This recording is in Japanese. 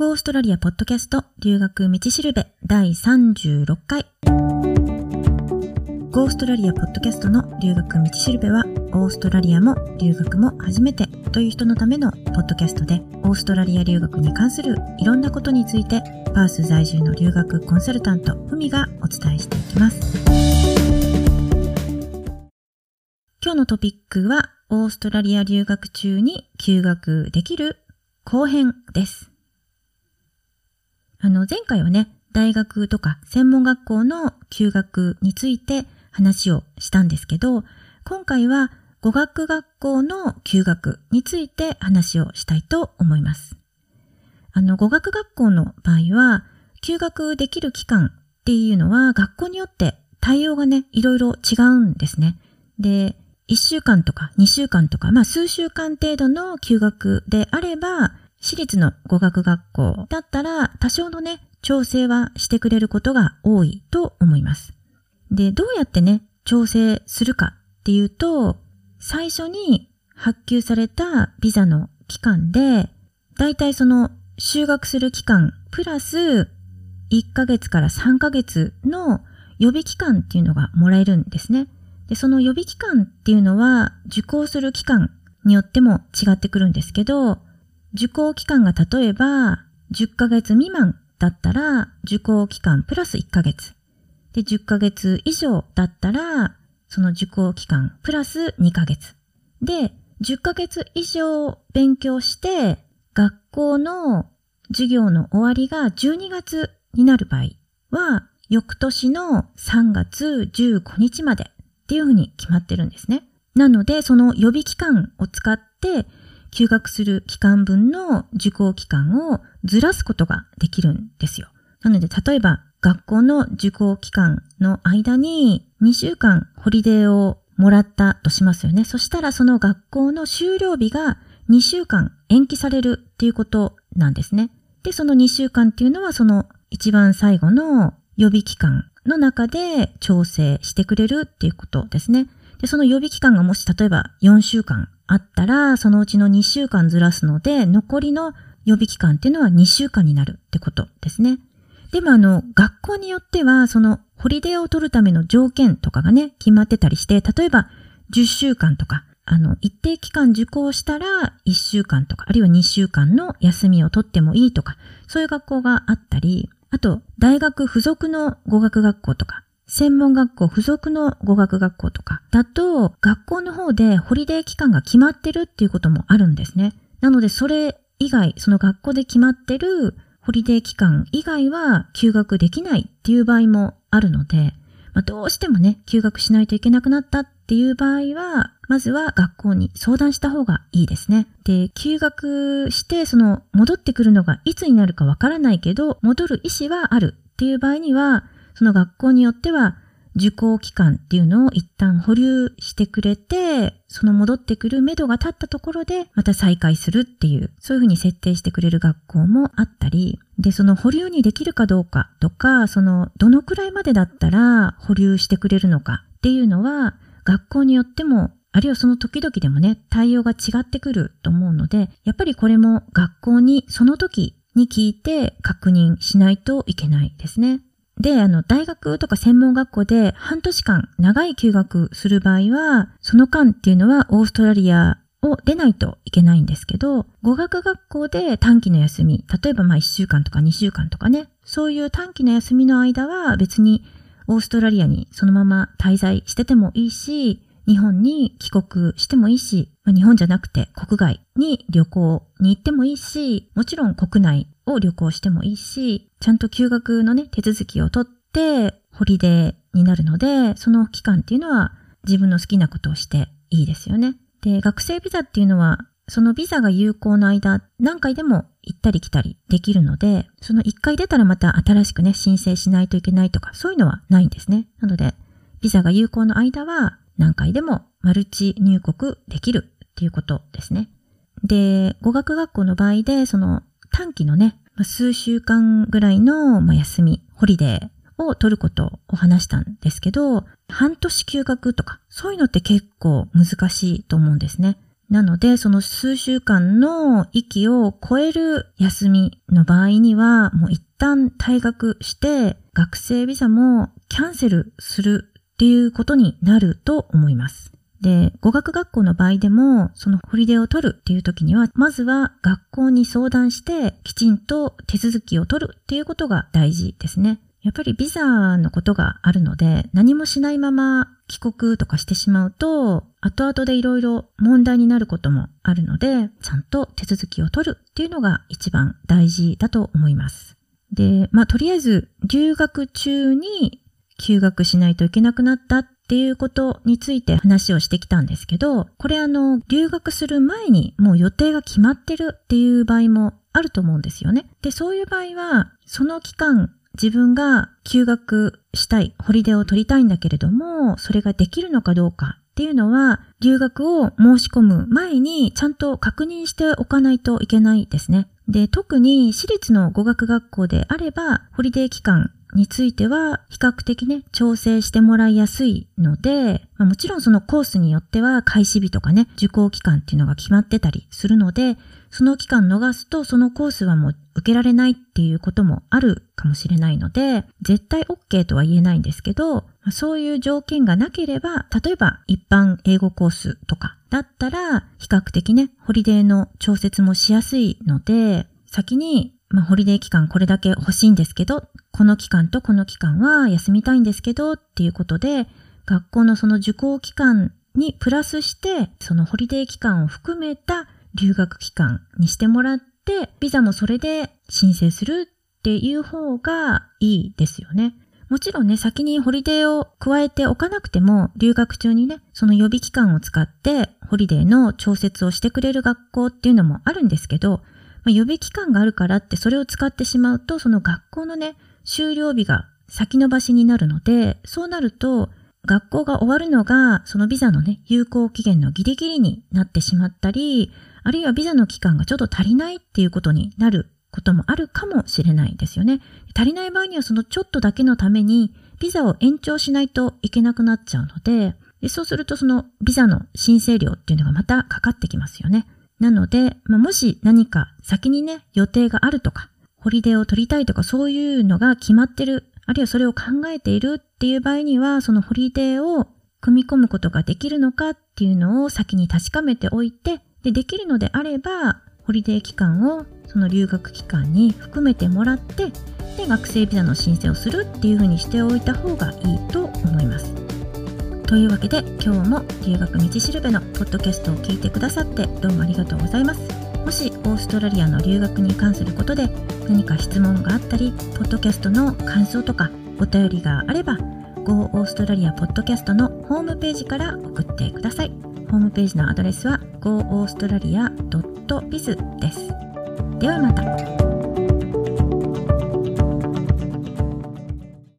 オーストラリアポッドキャスト留学道しるべ第36回。ゴーストラリアポッドキャストの留学道しるべは、オーストラリアも留学も初めてという人のためのポッドキャストで、オーストラリア留学に関するいろんなことについて、パース在住の留学コンサルタント、ふみがお伝えしていきます。今日のトピックは、オーストラリア留学中に休学できる後編です。あの、前回はね、大学とか専門学校の休学について話をしたんですけど、今回は語学学校の休学について話をしたいと思います。あの、語学学校の場合は、休学できる期間っていうのは学校によって対応がね、いろいろ違うんですね。で、1週間とか2週間とか、まあ数週間程度の休学であれば、私立の語学学校だったら多少のね、調整はしてくれることが多いと思います。で、どうやってね、調整するかっていうと、最初に発給されたビザの期間で、だいたいその修学する期間プラス1ヶ月から3ヶ月の予備期間っていうのがもらえるんですね。で、その予備期間っていうのは受講する期間によっても違ってくるんですけど、受講期間が例えば10ヶ月未満だったら受講期間プラス1ヶ月。で、10ヶ月以上だったらその受講期間プラス2ヶ月。で、10ヶ月以上勉強して学校の授業の終わりが12月になる場合は翌年の3月15日までっていうふうに決まってるんですね。なので、その予備期間を使って、休学する期間分の受講期間をずらすことができるんですよ。なので、例えば、学校の受講期間の間に2週間ホリデーをもらったとしますよね。そしたらその学校の終了日が2週間延期されるっていうことなんですね。で、その2週間っていうのはその一番最後の予備期間の中で調整してくれるっていうことですね。で、その予備期間がもし例えば4週間あったら、そのうちの2週間ずらすので、残りの予備期間っていうのは2週間になるってことですね。でもあの、学校によっては、その、ホリデーを取るための条件とかがね、決まってたりして、例えば、10週間とか、あの、一定期間受講したら、1週間とか、あるいは2週間の休みを取ってもいいとか、そういう学校があったり、あと、大学付属の語学学校とか、専門学校付属の語学学校とかだと、学校の方でホリデー期間が決まってるっていうこともあるんですね。なので、それ以外、その学校で決まってるホリデー期間以外は休学できないっていう場合もあるので、まあ、どうしてもね、休学しないといけなくなったっていう場合は、まずは学校に相談した方がいいですね。で、休学して、その戻ってくるのがいつになるかわからないけど、戻る意思はあるっていう場合には、その学校によっては受講期間っていうのを一旦保留してくれて、その戻ってくる目処が立ったところでまた再開するっていう、そういうふうに設定してくれる学校もあったり、で、その保留にできるかどうかとか、そのどのくらいまでだったら保留してくれるのかっていうのは、学校によってもあるいはその時々でもね、対応が違ってくると思うので、やっぱりこれも学校にその時に聞いて確認しないといけないですね。で、あの、大学とか専門学校で半年間長い休学する場合は、その間っていうのはオーストラリアを出ないといけないんですけど、語学学校で短期の休み、例えばまあ1週間とか2週間とかね、そういう短期の休みの間は別にオーストラリアにそのまま滞在しててもいいし、日本に帰国してもいいし、まあ、日本じゃなくて国外に旅行に行ってもいいし、もちろん国内を旅行してもいいし、ちゃんと休学のね、手続きを取って、ホリデーになるので、その期間っていうのは自分の好きなことをしていいですよね。で、学生ビザっていうのは、そのビザが有効な間、何回でも行ったり来たりできるので、その一回出たらまた新しくね、申請しないといけないとか、そういうのはないんですね。なので、ビザが有効の間は、何回でもマルチ入国できるっていうことですね。で、語学学校の場合で、その短期のね、数週間ぐらいの休み、ホリデーを取ることを話したんですけど、半年休学とか、そういうのって結構難しいと思うんですね。なので、その数週間の域を超える休みの場合には、もう一旦退学して、学生ビザもキャンセルするっていうことになると思います。で、語学学校の場合でも、そのホリデーを取るっていう時には、まずは学校に相談して、きちんと手続きを取るっていうことが大事ですね。やっぱりビザのことがあるので、何もしないまま帰国とかしてしまうと、後々でいろいろ問題になることもあるので、ちゃんと手続きを取るっていうのが一番大事だと思います。で、まあ、とりあえず留学中に休学しないといけなくなったっていうことについて話をしてきたんですけど、これあの、留学する前にもう予定が決まってるっていう場合もあると思うんですよね。で、そういう場合は、その期間自分が休学したい、ホリデーを取りたいんだけれども、それができるのかどうかっていうのは、留学を申し込む前にちゃんと確認しておかないといけないですね。で、特に私立の語学学校であれば、ホリデー期間については比較的ね、調整してもらいやすいので、まあ、もちろんそのコースによっては開始日とかね、受講期間っていうのが決まってたりするので、その期間逃すとそのコースはもう受けられないっていうこともあるかもしれないので、絶対 OK とは言えないんですけど、そういう条件がなければ、例えば一般英語コースとかだったら、比較的ね、ホリデーの調節もしやすいので、先に、まあ、ホリデー期間これだけ欲しいんですけど、この期間とこの期間は休みたいんですけどっていうことで、学校のその受講期間にプラスして、そのホリデー期間を含めた留学期間にしてもらって、ビザもそれで申請するっていう方がいいですよね。もちろんね、先にホリデーを加えておかなくても、留学中にね、その予備期間を使って、ホリデーの調節をしてくれる学校っていうのもあるんですけど、まあ、予備期間があるからってそれを使ってしまうと、その学校のね、終了日が先延ばしになるので、そうなると、学校が終わるのが、そのビザのね、有効期限のギリギリになってしまったり、あるいはビザの期間がちょっと足りないっていうことになることもあるかもしれないですよね。足りない場合にはそのちょっとだけのためにビザを延長しないといけなくなっちゃうので、でそうするとそのビザの申請料っていうのがまたかかってきますよね。なので、まあ、もし何か先にね、予定があるとか、ホリデーを取りたいとかそういうのが決まってる、あるいはそれを考えているっていう場合には、そのホリデーを組み込むことができるのかっていうのを先に確かめておいて、で、できるのであれば、ホリデー期間をその留学期間に含めてもらって、で、学生ビザの申請をするっていうふうにしておいた方がいいと思います。というわけで今日も留学道しるべのポッドキャストを聞いてくださってどうもありがとうございます。オーストラリアの留学に関することで何か質問があったり、ポッドキャストの感想とかお便りがあれば、Go オーストラリアポッドキャストのホームページから送ってください。ホームページのアドレスは goaustralia.biz です。ではまた。